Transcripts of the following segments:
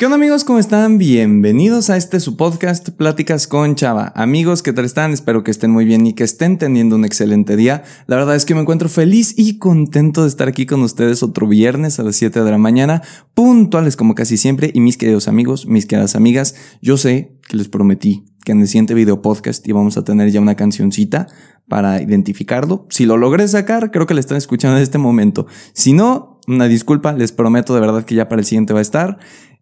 ¿Qué onda amigos? ¿Cómo están? Bienvenidos a este su podcast Pláticas con Chava. Amigos, ¿qué tal están? Espero que estén muy bien y que estén teniendo un excelente día. La verdad es que me encuentro feliz y contento de estar aquí con ustedes otro viernes a las 7 de la mañana, puntuales como casi siempre. Y mis queridos amigos, mis queridas amigas, yo sé que les prometí que en el siguiente video podcast íbamos a tener ya una cancioncita para identificarlo. Si lo logré sacar, creo que le están escuchando en este momento. Si no, una disculpa, les prometo de verdad que ya para el siguiente va a estar.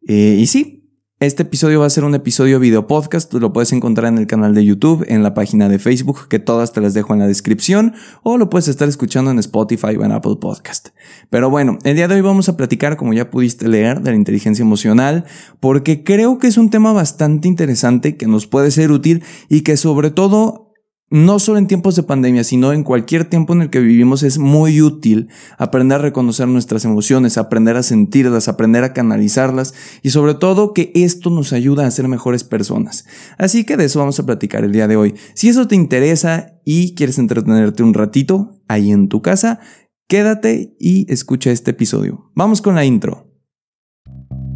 Eh, y sí, este episodio va a ser un episodio video podcast, lo puedes encontrar en el canal de YouTube, en la página de Facebook, que todas te las dejo en la descripción, o lo puedes estar escuchando en Spotify o en Apple Podcast. Pero bueno, el día de hoy vamos a platicar, como ya pudiste leer, de la inteligencia emocional, porque creo que es un tema bastante interesante que nos puede ser útil y que sobre todo no solo en tiempos de pandemia, sino en cualquier tiempo en el que vivimos es muy útil aprender a reconocer nuestras emociones, aprender a sentirlas, aprender a canalizarlas y sobre todo que esto nos ayuda a ser mejores personas. Así que de eso vamos a platicar el día de hoy. Si eso te interesa y quieres entretenerte un ratito ahí en tu casa, quédate y escucha este episodio. Vamos con la intro.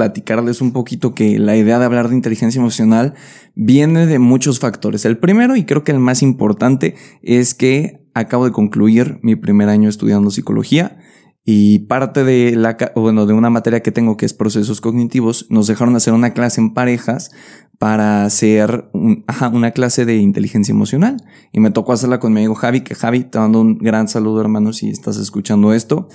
platicarles un poquito que la idea de hablar de inteligencia emocional viene de muchos factores. El primero y creo que el más importante es que acabo de concluir mi primer año estudiando psicología y parte de la bueno, de una materia que tengo que es procesos cognitivos, nos dejaron hacer una clase en parejas para hacer una clase de inteligencia emocional. Y me tocó hacerla con mi amigo Javi, que Javi, te mando un gran saludo hermano si estás escuchando esto.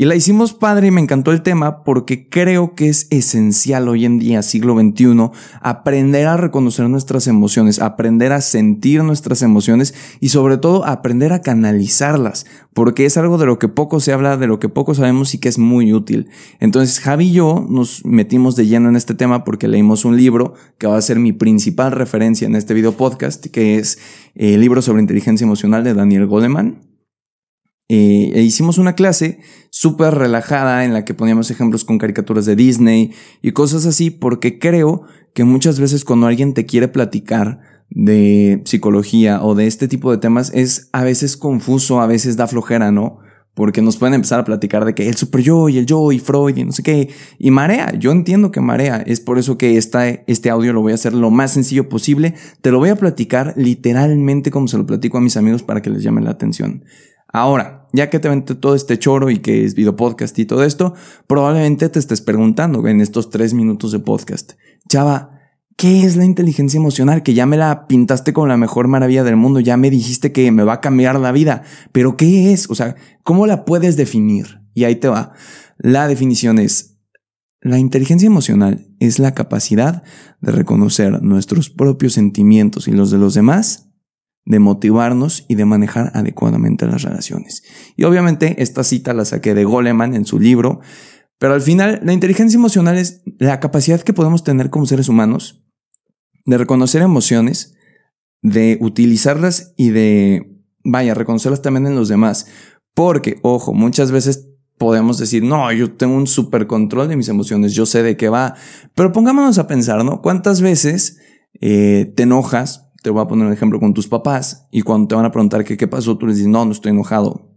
Y la hicimos padre y me encantó el tema porque creo que es esencial hoy en día, siglo XXI, aprender a reconocer nuestras emociones, aprender a sentir nuestras emociones y sobre todo aprender a canalizarlas, porque es algo de lo que poco se habla, de lo que poco sabemos y que es muy útil. Entonces Javi y yo nos metimos de lleno en este tema porque leímos un libro que va a ser mi principal referencia en este video podcast, que es el libro sobre inteligencia emocional de Daniel Goleman. Eh, e hicimos una clase súper relajada en la que poníamos ejemplos con caricaturas de Disney y cosas así, porque creo que muchas veces cuando alguien te quiere platicar de psicología o de este tipo de temas es a veces confuso, a veces da flojera, ¿no? porque nos pueden empezar a platicar de que el super yo y el yo y Freud y no sé qué, y marea, yo entiendo que marea, es por eso que esta, este audio lo voy a hacer lo más sencillo posible, te lo voy a platicar literalmente como se lo platico a mis amigos para que les llame la atención. Ahora, ya que te vente todo este choro y que es video podcast y todo esto, probablemente te estés preguntando en estos tres minutos de podcast, Chava, ¿Qué es la inteligencia emocional? Que ya me la pintaste como la mejor maravilla del mundo, ya me dijiste que me va a cambiar la vida, pero ¿qué es? O sea, ¿cómo la puedes definir? Y ahí te va. La definición es, la inteligencia emocional es la capacidad de reconocer nuestros propios sentimientos y los de los demás, de motivarnos y de manejar adecuadamente las relaciones. Y obviamente esta cita la saqué de Goleman en su libro, pero al final la inteligencia emocional es la capacidad que podemos tener como seres humanos de reconocer emociones, de utilizarlas y de, vaya, reconocerlas también en los demás. Porque, ojo, muchas veces podemos decir, no, yo tengo un super control de mis emociones, yo sé de qué va. Pero pongámonos a pensar, ¿no? ¿Cuántas veces eh, te enojas? Te voy a poner un ejemplo con tus papás y cuando te van a preguntar qué, qué pasó, tú les dices, no, no estoy enojado.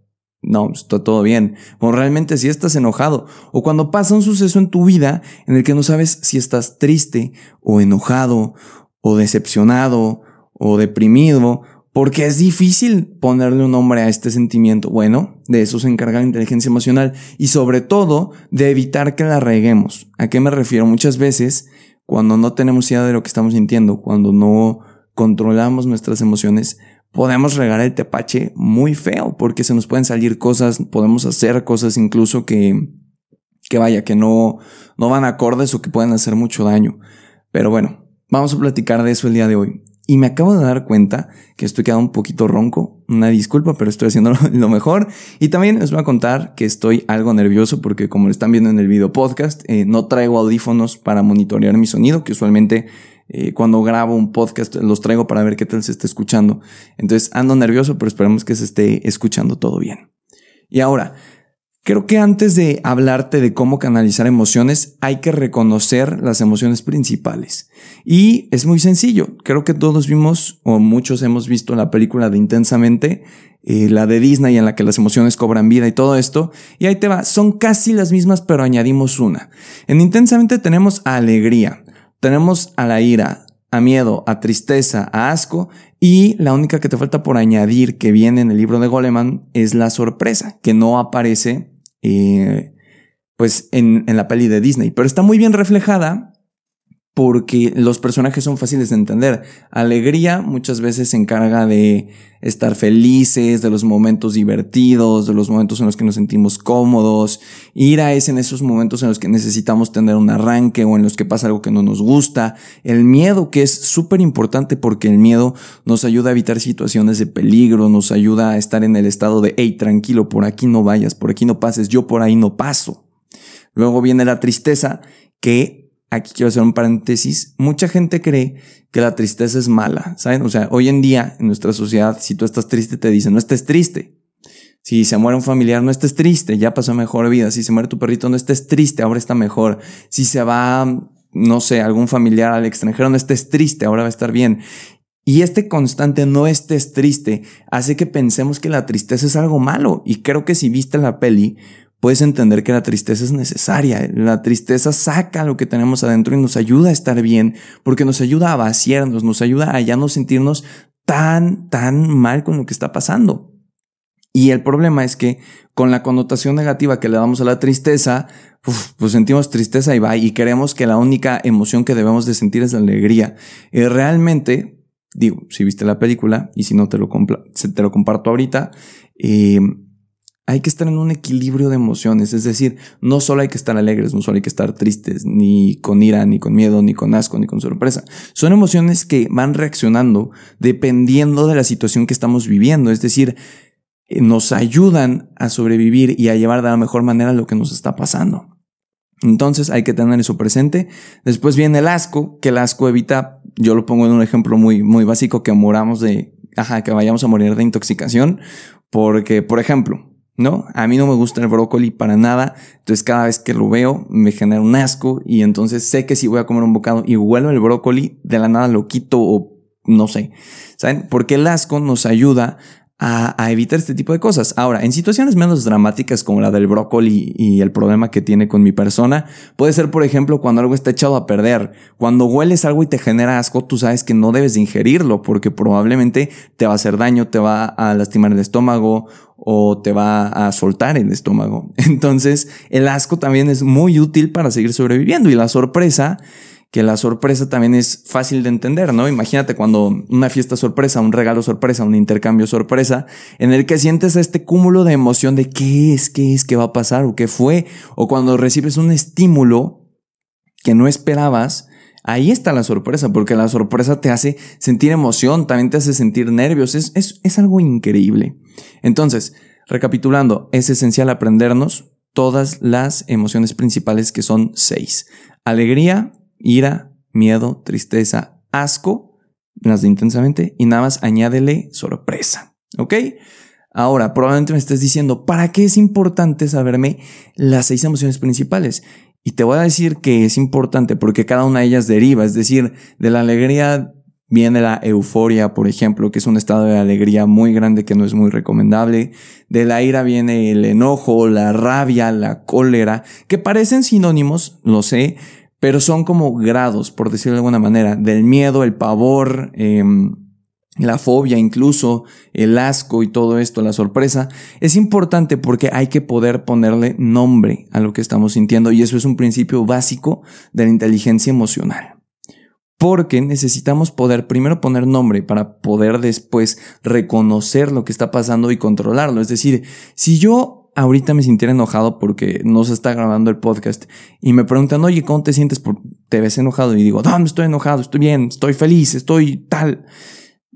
No, está todo bien. O realmente si estás enojado. O cuando pasa un suceso en tu vida en el que no sabes si estás triste o enojado o decepcionado o deprimido, porque es difícil ponerle un nombre a este sentimiento. Bueno, de eso se encarga la inteligencia emocional y sobre todo de evitar que la reguemos. ¿A qué me refiero? Muchas veces, cuando no tenemos idea de lo que estamos sintiendo, cuando no controlamos nuestras emociones, podemos regar el tepache muy feo porque se nos pueden salir cosas, podemos hacer cosas incluso que, que vaya, que no, no van acordes o que pueden hacer mucho daño. Pero bueno, Vamos a platicar de eso el día de hoy. Y me acabo de dar cuenta que estoy quedando un poquito ronco. Una disculpa, pero estoy haciendo lo mejor. Y también les voy a contar que estoy algo nervioso porque como lo están viendo en el video podcast, eh, no traigo audífonos para monitorear mi sonido, que usualmente eh, cuando grabo un podcast los traigo para ver qué tal se está escuchando. Entonces ando nervioso, pero esperemos que se esté escuchando todo bien. Y ahora, Creo que antes de hablarte de cómo canalizar emociones, hay que reconocer las emociones principales. Y es muy sencillo. Creo que todos vimos, o muchos hemos visto la película de Intensamente, eh, la de Disney en la que las emociones cobran vida y todo esto. Y ahí te va. Son casi las mismas, pero añadimos una. En Intensamente tenemos alegría, tenemos a la ira, a miedo, a tristeza, a asco, y la única que te falta por añadir que viene en el libro de Goleman es la sorpresa, que no aparece eh, pues en, en la peli de Disney, pero está muy bien reflejada porque los personajes son fáciles de entender. Alegría muchas veces se encarga de estar felices, de los momentos divertidos, de los momentos en los que nos sentimos cómodos. Ira es en esos momentos en los que necesitamos tener un arranque o en los que pasa algo que no nos gusta. El miedo, que es súper importante porque el miedo nos ayuda a evitar situaciones de peligro, nos ayuda a estar en el estado de, hey, tranquilo, por aquí no vayas, por aquí no pases, yo por ahí no paso. Luego viene la tristeza, que aquí quiero hacer un paréntesis, mucha gente cree que la tristeza es mala, ¿saben? O sea, hoy en día en nuestra sociedad, si tú estás triste, te dicen, no estés triste. Si se muere un familiar, no estés triste, ya pasó mejor vida. Si se muere tu perrito, no estés triste, ahora está mejor. Si se va, no sé, algún familiar al extranjero, no estés triste, ahora va a estar bien. Y este constante no estés triste hace que pensemos que la tristeza es algo malo. Y creo que si viste la peli, puedes entender que la tristeza es necesaria. La tristeza saca lo que tenemos adentro y nos ayuda a estar bien, porque nos ayuda a vaciarnos, nos ayuda a ya no sentirnos tan, tan mal con lo que está pasando. Y el problema es que con la connotación negativa que le damos a la tristeza, pues sentimos tristeza y va, y creemos que la única emoción que debemos de sentir es la alegría. Y realmente, digo, si viste la película, y si no te lo, te lo comparto ahorita, eh, hay que estar en un equilibrio de emociones, es decir, no solo hay que estar alegres, no solo hay que estar tristes, ni con ira, ni con miedo, ni con asco, ni con sorpresa. Son emociones que van reaccionando dependiendo de la situación que estamos viviendo, es decir, eh, nos ayudan a sobrevivir y a llevar de la mejor manera lo que nos está pasando. Entonces hay que tener eso presente. Después viene el asco, que el asco evita, yo lo pongo en un ejemplo muy, muy básico, que moramos de, ajá, que vayamos a morir de intoxicación, porque, por ejemplo, ¿no? A mí no me gusta el brócoli para nada, entonces cada vez que lo veo me genera un asco y entonces sé que si voy a comer un bocado y huelo el brócoli, de la nada lo quito o no sé, ¿saben? Porque el asco nos ayuda a, evitar este tipo de cosas. Ahora, en situaciones menos dramáticas como la del brócoli y el problema que tiene con mi persona, puede ser, por ejemplo, cuando algo está echado a perder. Cuando hueles algo y te genera asco, tú sabes que no debes de ingerirlo porque probablemente te va a hacer daño, te va a lastimar el estómago o te va a soltar el estómago. Entonces, el asco también es muy útil para seguir sobreviviendo y la sorpresa que la sorpresa también es fácil de entender, ¿no? Imagínate cuando una fiesta sorpresa, un regalo sorpresa, un intercambio sorpresa, en el que sientes este cúmulo de emoción de qué es, qué es, qué va a pasar o qué fue, o cuando recibes un estímulo que no esperabas, ahí está la sorpresa, porque la sorpresa te hace sentir emoción, también te hace sentir nervios, es, es, es algo increíble. Entonces, recapitulando, es esencial aprendernos todas las emociones principales que son seis. Alegría, ira, miedo, tristeza, asco, las de intensamente, y nada más añádele sorpresa. ¿Ok? Ahora, probablemente me estés diciendo, ¿para qué es importante saberme las seis emociones principales? Y te voy a decir que es importante porque cada una de ellas deriva, es decir, de la alegría viene la euforia, por ejemplo, que es un estado de alegría muy grande que no es muy recomendable. De la ira viene el enojo, la rabia, la cólera, que parecen sinónimos, lo sé, pero son como grados, por decirlo de alguna manera, del miedo, el pavor, em, la fobia incluso, el asco y todo esto, la sorpresa, es importante porque hay que poder ponerle nombre a lo que estamos sintiendo y eso es un principio básico de la inteligencia emocional. Porque necesitamos poder primero poner nombre para poder después reconocer lo que está pasando y controlarlo. Es decir, si yo ahorita me sintiera enojado porque no se está grabando el podcast y me preguntan, oye, ¿cómo te sientes? ¿Te ves enojado? Y digo, no estoy enojado, estoy bien, estoy feliz, estoy tal.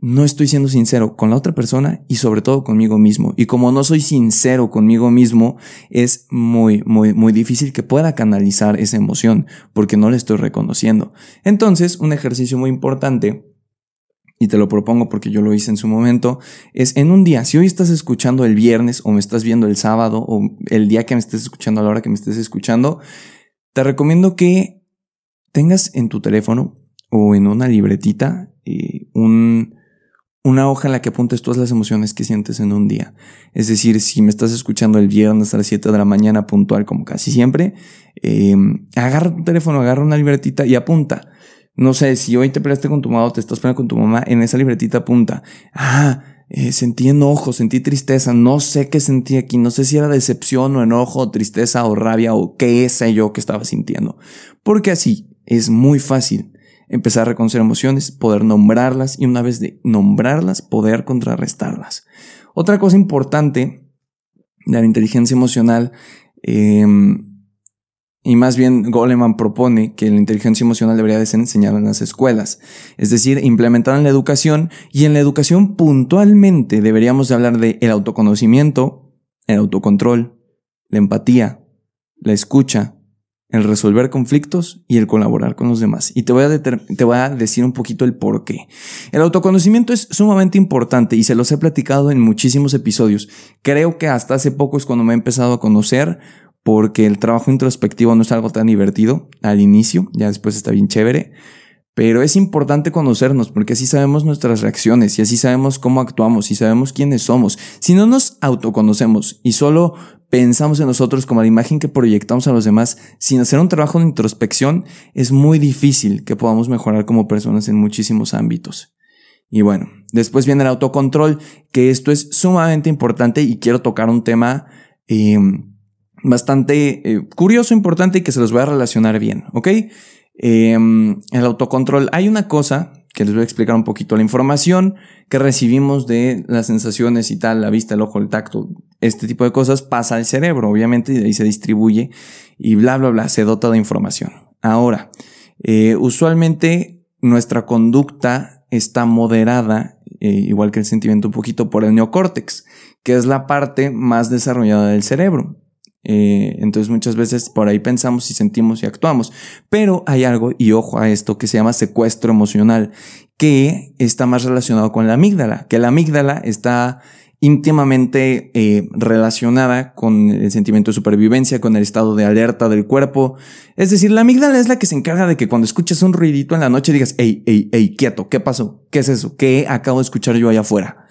no estoy siendo sincero con la otra persona y sobre todo conmigo mismo. Y como no soy sincero conmigo mismo, es muy, muy, muy difícil que pueda canalizar esa emoción porque no la estoy reconociendo. Entonces, un ejercicio muy importante y te lo propongo porque yo lo hice en su momento, es en un día, si hoy estás escuchando el viernes o me estás viendo el sábado o el día que me estés escuchando, a la hora que me estés escuchando, te recomiendo que tengas en tu teléfono o en una libretita eh, un, una hoja en la que apuntes todas las emociones que sientes en un día. Es decir, si me estás escuchando el viernes a las 7 de la mañana puntual, como casi siempre, em, agarra tu teléfono, agarra una libretita y apunta. No sé, si hoy te peleaste con tu mamá o te estás peleando con tu mamá, en esa libretita apunta. Ah, eh, sentí enojo, sentí tristeza, no sé qué sentí aquí, no sé si era decepción o enojo, o tristeza o rabia o qué sé yo que estaba sintiendo. Porque así es muy fácil empezar a reconocer emociones, poder nombrarlas y una vez de nombrarlas, poder contrarrestarlas. Otra cosa importante de la inteligencia emocional, em, y más bien Goleman propone que la inteligencia emocional debería de ser enseñada en las escuelas, es decir, implementada en la educación y en la educación puntualmente deberíamos de hablar de el autoconocimiento, el autocontrol, la empatía, la escucha, el resolver conflictos y el colaborar con los demás. Y te voy, a te voy a decir un poquito el por qué. El autoconocimiento es sumamente importante y se los he platicado en muchísimos episodios. Creo que hasta hace poco es cuando me he empezado a conocer porque el trabajo introspectivo no es algo tan divertido al inicio, ya después está bien chévere. Pero es importante conocernos porque así sabemos nuestras reacciones y así sabemos cómo actuamos y sabemos quiénes somos. Si no nos autoconocemos y solo pensamos en nosotros como la imagen que proyectamos a los demás sin hacer un trabajo de introspección, es muy difícil que podamos mejorar como personas en muchísimos ámbitos. Y bueno, después viene el autocontrol, que esto es sumamente importante y quiero tocar un tema em, bastante eh, curioso, importante y que se los voy a relacionar bien, ¿ok? Em, el autocontrol. Hay una cosa que les voy a explicar un poquito. La información que recibimos de las sensaciones y tal, la vista, el ojo, el tacto, este tipo de cosas pasa al cerebro, obviamente, y ahí se distribuye y bla, bla, bla, se dota de información. Ahora, eh, usualmente nuestra conducta está moderada, eh, igual que el sentimiento un poquito, por el neocórtex, que es la parte más desarrollada del cerebro. Eh, entonces muchas veces por ahí pensamos y sentimos y actuamos. Pero hay algo, y ojo a esto, que se llama secuestro emocional, que está más relacionado con la amígdala, que la amígdala está íntimamente eh, relacionada con el sentimiento de supervivencia, con el estado de alerta del cuerpo. Es decir, la amígdala es la que se encarga de que cuando escuches un ruidito en la noche digas, hey, hey, hey, quieto, ¿qué pasó? ¿Qué es eso? ¿Qué acabo de escuchar yo allá afuera?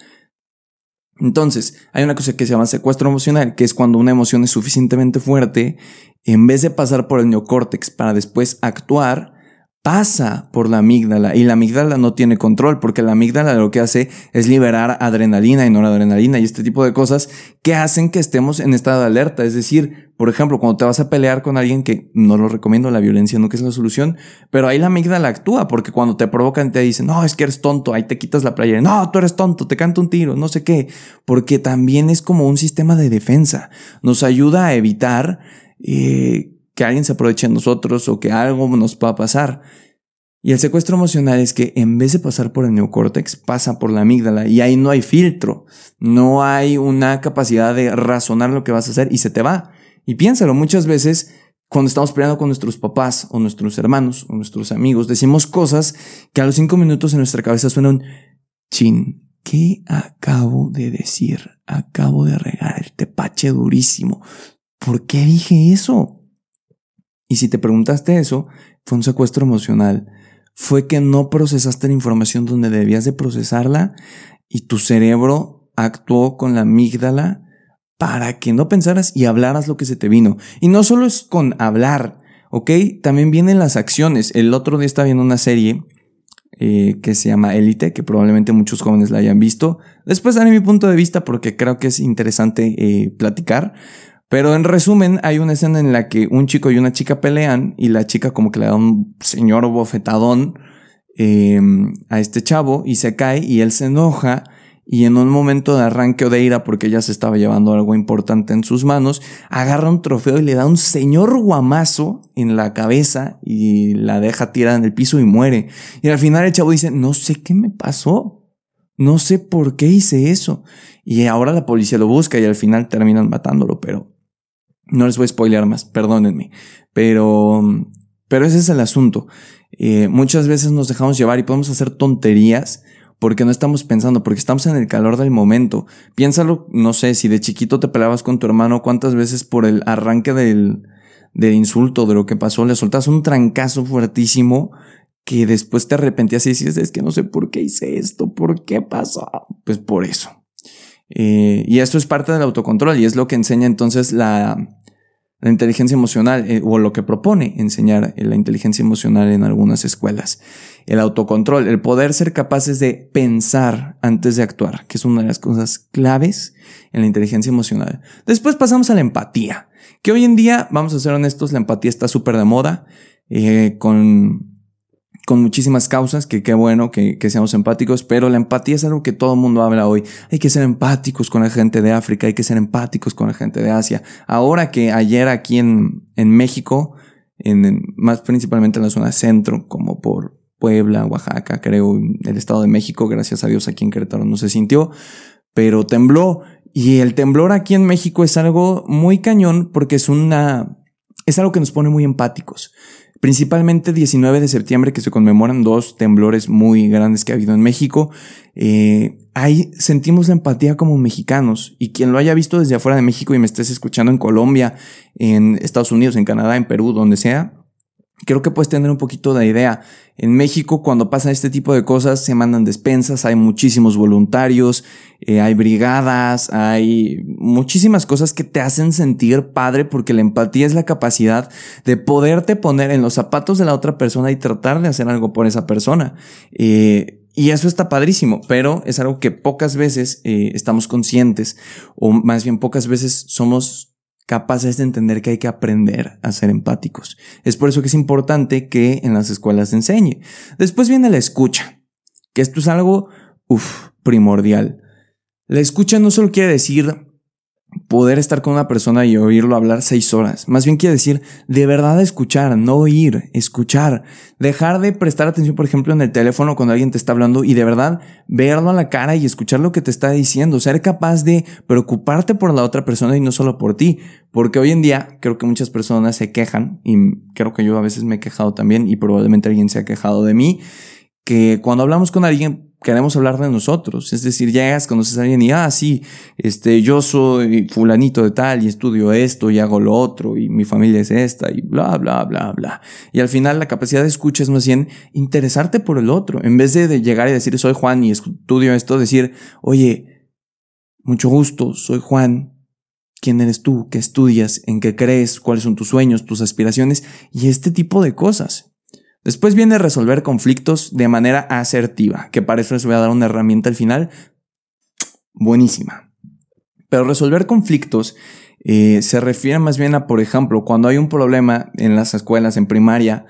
Entonces, hay una cosa que se llama secuestro emocional, que es cuando una emoción es suficientemente fuerte, en vez de pasar por el neocórtex para después actuar, pasa por la amígdala y la amígdala no tiene control porque la amígdala lo que hace es liberar adrenalina y noradrenalina y este tipo de cosas que hacen que estemos en estado de alerta. Es decir, por ejemplo, cuando te vas a pelear con alguien que no lo recomiendo, la violencia nunca es la solución, pero ahí la amígdala actúa porque cuando te provocan te dicen, no, es que eres tonto, ahí te quitas la playera, no, tú eres tonto, te canto un tiro, no sé qué, porque también es como un sistema de defensa. Nos ayuda a evitar eh, que alguien se aproveche de nosotros o que algo nos pueda pasar. Y el secuestro emocional es que en vez de pasar por el neocórtex, pasa por la amígdala y ahí no hay filtro, no hay una capacidad de razonar lo que vas a hacer y se te va. Y piénsalo, muchas veces cuando estamos peleando con nuestros papás o nuestros hermanos o nuestros amigos, decimos cosas que a los cinco minutos en nuestra cabeza suenan, chin, ¿qué acabo de decir? Acabo de regar el tepache durísimo. ¿Por qué dije eso? Y si te preguntaste eso, fue un secuestro emocional. Fue que no procesaste la información donde debías de procesarla y tu cerebro actuó con la amígdala para que no pensaras y hablaras lo que se te vino. Y no solo es con hablar, ¿ok? También vienen las acciones. El otro día estaba viendo una serie eh, que se llama Élite, que probablemente muchos jóvenes la hayan visto. Después daré mi punto de vista porque creo que es interesante eh, platicar. Pero en resumen, hay una escena en la que un chico y una chica pelean y la chica como que le da un señor bofetadón em, a este chavo y se cae y él se enoja y en un momento de arranque o de ira porque ella se estaba llevando algo importante en sus manos, agarra un trofeo y le da un señor guamazo en la cabeza y la deja tirada en el piso y muere. Y al final el chavo dice, no sé qué me pasó. No sé por qué hice eso. Y ahora la policía lo busca y al final terminan matándolo, pero no les voy a spoilear más, perdónenme. Pero, pero ese es el asunto. Eh, muchas veces nos dejamos llevar y podemos hacer tonterías porque no estamos pensando, porque estamos en el calor del momento. Piénsalo, no sé, si de chiquito te peleabas con tu hermano, cuántas veces por el arranque del, del insulto, de lo que pasó, le soltas un trancazo fuertísimo que después te arrepentías y dices, es que no sé por qué hice esto, por qué pasó. Pues por eso. Eh, y esto es parte del autocontrol y es lo que enseña entonces la, inteligencia emocional eh, o lo que propone enseñar la inteligencia emocional en algunas escuelas. El autocontrol, el poder ser capaces de pensar antes de actuar, que es una de las cosas claves en la inteligencia emocional. Después pasamos a la empatía, que hoy en día, vamos a ser honestos, la empatía está súper de moda, eh, con con muchísimas causas, que qué bueno que, seamos empáticos, pero la empatía es algo que todo el mundo habla hoy. Hay que ser empáticos con la gente de África, hay que ser empáticos con la gente de Asia. Ahora que ayer aquí en, en México, en, más principalmente en la zona centro, como por Puebla, Oaxaca, creo, el Estado de México, gracias a Dios aquí en Querétaro no se sintió, pero tembló. Y el temblor aquí en México es algo muy cañón porque es una, es algo que nos pone muy empáticos principalmente 19 de septiembre que se conmemoran dos temblores muy grandes que ha habido en México. Eh, ahí sentimos la empatía como mexicanos y quien lo haya visto desde afuera de México y me estés escuchando en Colombia, en Estados Unidos, en Canadá, en Perú, donde sea, creo que puedes tener un poquito de idea. En México, cuando pasa este tipo de cosas, se mandan despensas, hay muchísimos voluntarios, eh, hay brigadas, hay muchísimas cosas que te hacen sentir padre porque la empatía es la capacidad de poderte poner en los zapatos de la otra persona y tratar de hacer algo por esa persona. Eh, y eso está padrísimo, pero es algo que pocas veces eh, estamos conscientes, o más bien pocas veces somos capaces de entender que hay que aprender a ser empáticos. Es por eso que es importante que en las escuelas se enseñe. Después viene la escucha, que esto es algo, uf, primordial. La escucha no solo quiere decir poder estar con una persona y oírlo hablar seis horas. Más bien quiere decir de verdad escuchar, no oír, escuchar. Dejar de prestar atención, por ejemplo, en el teléfono cuando alguien te está hablando y de verdad verlo a la cara y escuchar lo que te está diciendo. Ser capaz de preocuparte por la otra persona y no solo por ti. Porque hoy en día creo que muchas personas se quejan y creo que yo a veces me he quejado también y probablemente alguien se ha quejado de mí. Que cuando hablamos con alguien queremos hablar de nosotros. Es decir, llegas, conoces a alguien y, ah, sí, este, yo soy fulanito de tal y estudio esto y hago lo otro y mi familia es esta y bla, bla, bla, bla. Y al final la capacidad de escucha es más bien interesarte por el otro. En vez de, llegar y decir, soy Juan y estudio esto, decir, oye, mucho gusto, soy Juan. ¿Quién eres tú? ¿Qué estudias? ¿En qué crees? ¿Cuáles son tus sueños, tus aspiraciones? Y este tipo de cosas. Después viene resolver conflictos de manera asertiva, que para eso les voy a dar una herramienta al final buenísima. Pero resolver conflictos eh, se refiere más bien a, por ejemplo, cuando hay un problema en las escuelas, en primaria,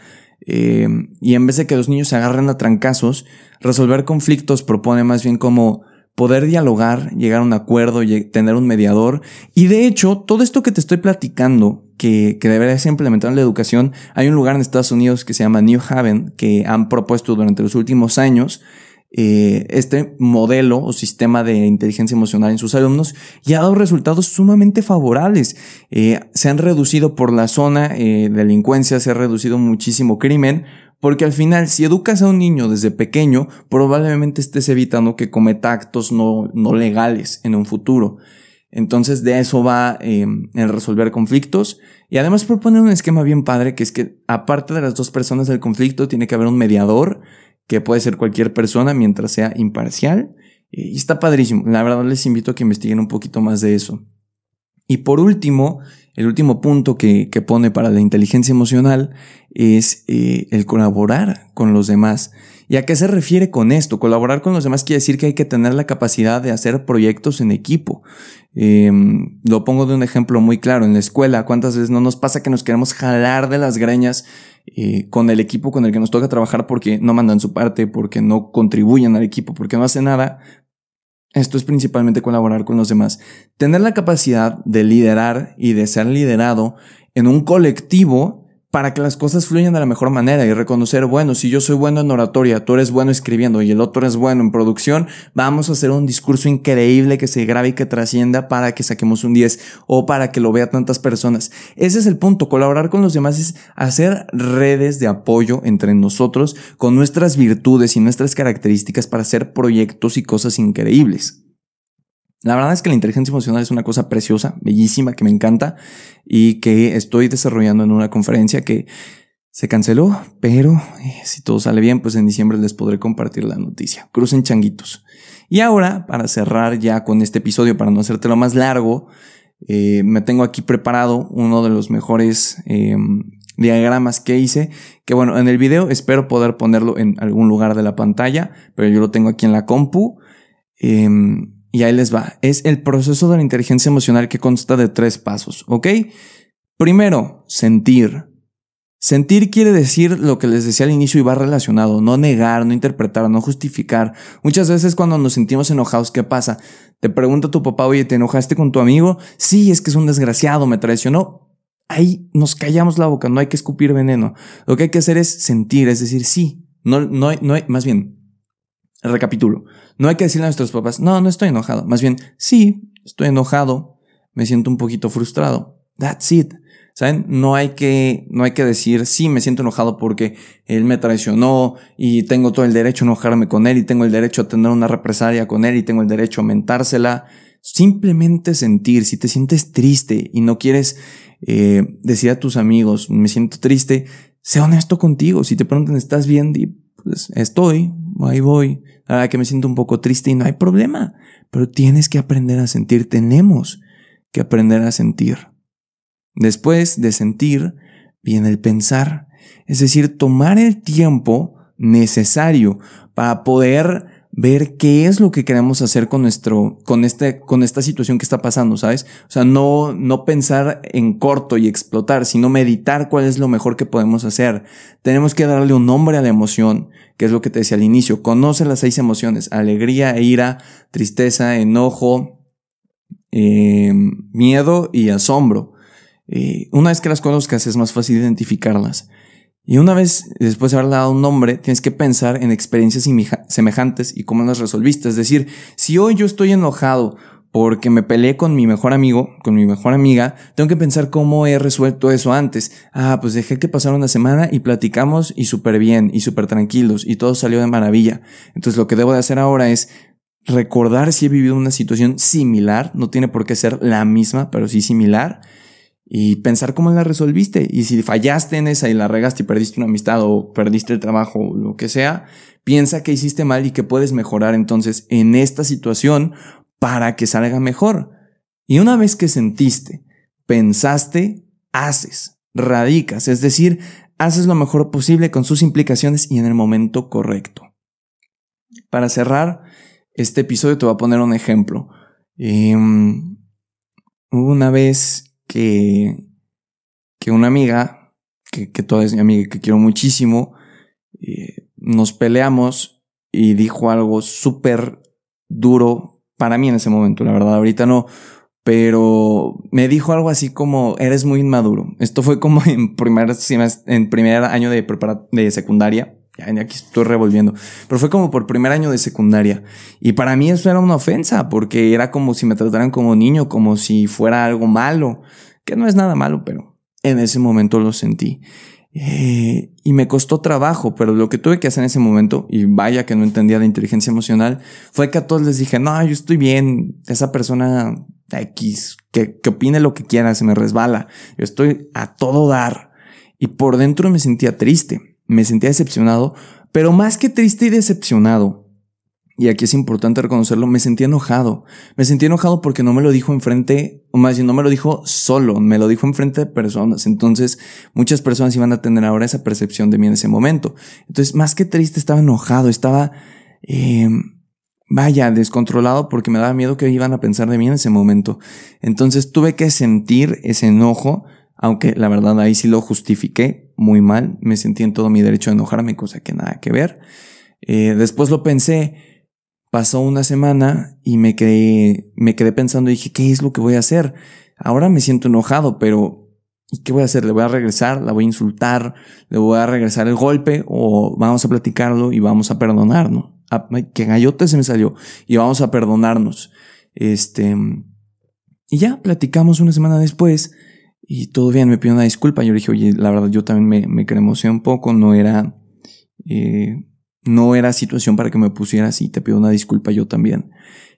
eh, y en vez de que los niños se agarren a trancazos, resolver conflictos propone más bien como poder dialogar, llegar a un acuerdo, tener un mediador. Y de hecho, todo esto que te estoy platicando, que, que debería ser implementado en la educación, hay un lugar en Estados Unidos que se llama New Haven, que han propuesto durante los últimos años eh, este modelo o sistema de inteligencia emocional en sus alumnos y ha dado resultados sumamente favorables. Eh, se han reducido por la zona eh, delincuencia, se ha reducido muchísimo crimen, porque al final, si educas a un niño desde pequeño, probablemente estés evitando que cometa actos no, no legales en un futuro. Entonces de eso va em, el resolver conflictos y además propone un esquema bien padre que es que aparte de las dos personas del conflicto tiene que haber un mediador que puede ser cualquier persona mientras sea imparcial y está padrísimo. La verdad les invito a que investiguen un poquito más de eso. Y por último, el último punto que, pone para la inteligencia emocional es eh, el colaborar con los demás. ¿Y a qué se refiere con esto? Colaborar con los demás quiere decir que hay que tener la capacidad de hacer proyectos en equipo. Em, lo pongo de un ejemplo muy claro. En la escuela, ¿cuántas veces no nos pasa que nos queremos jalar de las greñas eh, con el equipo con el que nos toca trabajar porque no mandan su parte, porque no contribuyen al equipo, porque no hacen nada? Esto es principalmente colaborar con los demás. Tener la capacidad de liderar y de ser liderado en un colectivo para que las cosas fluyan de la mejor manera y reconocer, bueno, si yo soy bueno en oratoria, tú eres bueno escribiendo y el otro es bueno en producción, vamos a hacer un discurso increíble que se grabe y que trascienda para que saquemos un 10 o para que lo vea tantas personas. Ese es el punto, colaborar con los demás es hacer redes de apoyo entre nosotros con nuestras virtudes y nuestras características para hacer proyectos y cosas increíbles. La verdad es que la inteligencia emocional es una cosa preciosa, bellísima, que me encanta y que estoy desarrollando en una conferencia que se canceló, pero eh, si todo sale bien, pues en diciembre les podré compartir la noticia. Crucen changuitos. Y ahora, para cerrar ya con este episodio, para no hacértelo más largo, eh, me tengo aquí preparado uno de los mejores em, diagramas que hice, que bueno, en el video espero poder ponerlo en algún lugar de la pantalla, pero yo lo tengo aquí en la compu. Y ahí les va. Es el proceso de la inteligencia emocional que consta de tres pasos, ¿ok? Primero, sentir. Sentir quiere decir lo que les decía al inicio y va relacionado, no negar, no interpretar, no justificar. Muchas veces cuando nos sentimos enojados, ¿qué pasa? Te pregunta tu papá, oye, ¿te enojaste con tu amigo? Sí, es que es un desgraciado, me traicionó. Ahí nos callamos la boca, no hay que escupir veneno. Lo que hay que hacer es sentir, es decir, sí, no, no, no más bien, recapitulo. No hay que decirle a nuestros papás, no, no estoy enojado. Más bien, sí, estoy enojado, me siento un poquito frustrado. That's it. ¿Saben? No hay que, no hay que decir, sí, me siento enojado porque él me traicionó y tengo todo el derecho a enojarme con él y tengo el derecho a tener una represalia con él y tengo el derecho a mentársela. Simplemente sentir, si te sientes triste y no quieres eh, decir a tus amigos, me siento triste, sé honesto contigo. Si te preguntan, ¿estás bien? Pues estoy, ahí voy, ahora que me siento un poco triste y no hay problema, pero tienes que aprender a sentir, tenemos que aprender a sentir. Después de sentir, viene el pensar, es decir, tomar el tiempo necesario para poder ver qué es lo que queremos hacer con nuestro, con este, con esta situación que está pasando, ¿sabes? O sea, no, no pensar en corto y explotar, sino meditar cuál es lo mejor que podemos hacer. Tenemos que darle un nombre a la emoción, que es lo que te decía al inicio. Conoce las seis emociones, alegría, ira, tristeza, enojo, eh, miedo y asombro. Eh, una vez que las conozcas es más fácil identificarlas. Y una vez después de haberle dado un nombre, tienes que pensar en experiencias semejantes y cómo las resolviste. Es decir, si hoy yo estoy enojado porque me peleé con mi mejor amigo, con mi mejor amiga, tengo que pensar cómo he resuelto eso antes. Ah, pues dejé que pasara una semana y platicamos y súper bien y súper tranquilos y todo salió de maravilla. Entonces lo que debo de hacer ahora es recordar si he vivido una situación similar, no tiene por qué ser la misma, pero sí similar y pensar cómo la resolviste. Y si fallaste en esa y la regaste y perdiste una amistad o perdiste el trabajo o lo que sea, piensa que hiciste mal y que puedes mejorar entonces en esta situación para que salga mejor. Y una vez que sentiste, pensaste, haces, radicas, es decir, haces lo mejor posible con sus implicaciones y en el momento correcto. Para cerrar este episodio te voy a poner un ejemplo. Em, una vez que, que una amiga, que, que toda es mi amiga que quiero muchísimo, eh, nos peleamos y dijo algo súper duro para mí en ese momento, la verdad, ahorita no, pero me dijo algo así como, eres muy inmaduro. Esto fue como en primer, en primer año de, de secundaria. Aquí estoy revolviendo. Pero fue como por primer año de secundaria. Y para mí eso era una ofensa, porque era como si me trataran como niño, como si fuera algo malo, que no es nada malo, pero en ese momento lo sentí. Eh, y me costó trabajo, pero lo que tuve que hacer en ese momento, y vaya que no entendía de inteligencia emocional, fue que a todos les dije, no, yo estoy bien, esa persona X, que, que opine lo que quiera, se me resbala, yo estoy a todo dar. Y por dentro me sentía triste me sentía decepcionado, pero más que triste y decepcionado, y aquí es importante reconocerlo, me sentí enojado. Me sentí enojado porque no me lo dijo enfrente, o más bien no me lo dijo solo, me lo dijo enfrente de personas. Entonces, muchas personas iban a tener ahora esa percepción de mí en ese momento. Entonces, más que triste, estaba enojado, estaba, eh, vaya, descontrolado porque me daba miedo que iban a pensar de mí en ese momento. Entonces, tuve que sentir ese enojo, aunque la verdad ahí sí lo justifiqué, muy mal, me sentí en todo mi derecho a enojarme, cosa que nada que ver. Eh, después lo pensé, pasó una semana y me quedé, me quedé pensando y dije, ¿qué es lo que voy a hacer? Ahora me siento enojado, pero ¿Y qué voy a hacer? ¿Le voy a regresar? ¿La voy a insultar? ¿Le voy a regresar el golpe? ¿O vamos a platicarlo y vamos a perdonarnos? Ah, que gallote se me salió. Y vamos a perdonarnos. Este. Y ya platicamos una semana después. Y todo bien, me pidió una disculpa. Yo le dije, oye, la verdad, yo también me, me un poco. No era. Eh, no era situación para que me pusiera así. Te pido una disculpa yo también.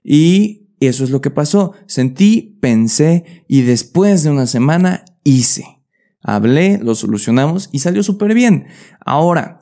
Y eso es lo que pasó. Sentí, pensé y después de una semana hice. Hablé, lo solucionamos y salió súper bien. Ahora,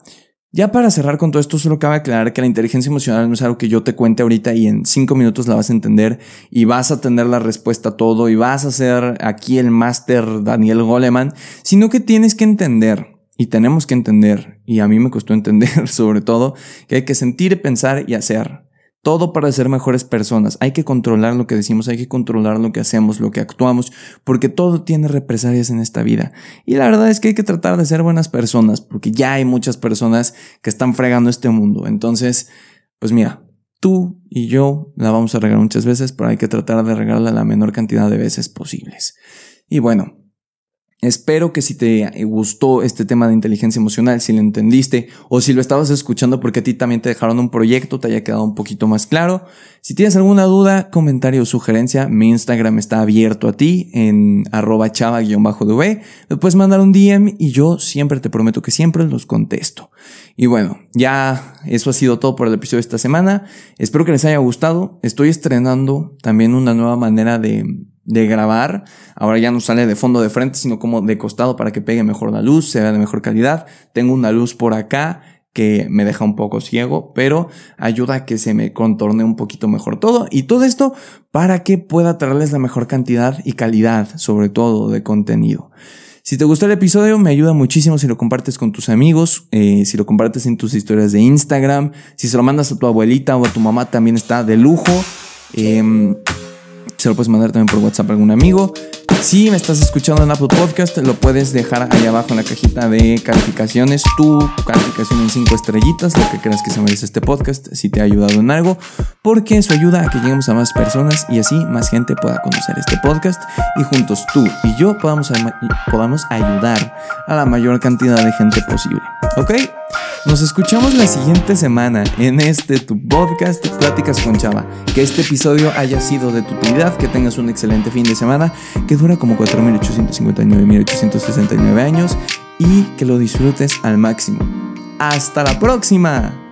ya para cerrar con todo esto, solo cabe aclarar que la inteligencia emocional no es algo que yo te cuente ahorita y en cinco minutos la vas a entender y vas a tener la respuesta a todo y vas a ser aquí el máster Daniel Goleman, sino que tienes que entender y tenemos que entender, y a mí me costó entender sobre todo, que hay que sentir, pensar y hacer. Todo para ser mejores personas. Hay que controlar lo que decimos, hay que controlar lo que hacemos, lo que actuamos, porque todo tiene represalias en esta vida. Y la verdad es que hay que tratar de ser buenas personas, porque ya hay muchas personas que están fregando este mundo. Entonces, pues mira, tú y yo la vamos a regar muchas veces, pero hay que tratar de regarla la menor cantidad de veces posibles. Y bueno, Espero que si te gustó este tema de inteligencia emocional, si lo entendiste o si lo estabas escuchando porque a ti también te dejaron un proyecto, te haya quedado un poquito más claro. Si tienes alguna duda, comentario o sugerencia, mi Instagram está abierto a ti en arroba chava-dv. Me puedes mandar un DM y yo siempre te prometo que siempre los contesto. Y bueno, ya eso ha sido todo por el episodio de esta semana. Espero que les haya gustado. Estoy estrenando también una nueva manera de de grabar. Ahora ya no sale de fondo de frente, sino como de costado para que pegue mejor la luz, se vea de mejor calidad. Tengo una luz por acá que me deja un poco ciego, pero ayuda a que se me contorne un poquito mejor todo. Y todo esto para que pueda traerles la mejor cantidad y calidad, sobre todo, de contenido. Si te gustó el episodio, me ayuda muchísimo si lo compartes con tus amigos, eh, si lo compartes en tus historias de Instagram, si se lo mandas a tu abuelita o a tu mamá, también está de lujo. Em, se lo puedes mandar también por WhatsApp a algún amigo. Si me estás escuchando en Apple Podcast, lo puedes dejar ahí abajo en la cajita de calificaciones, tu calificación en 5 estrellitas, lo que creas que se merece este podcast, si te ha ayudado en algo, porque eso ayuda a que lleguemos a más personas y así más gente pueda conocer este podcast y juntos tú y yo podamos, podamos ayudar a la mayor cantidad de gente posible. ¿Ok? Nos escuchamos la siguiente semana en este tu podcast Pláticas con Chava. Que este episodio haya sido de tu utilidad, que tengas un excelente fin de semana, que dura como 4.859.869 años y que lo disfrutes al máximo. ¡Hasta la próxima!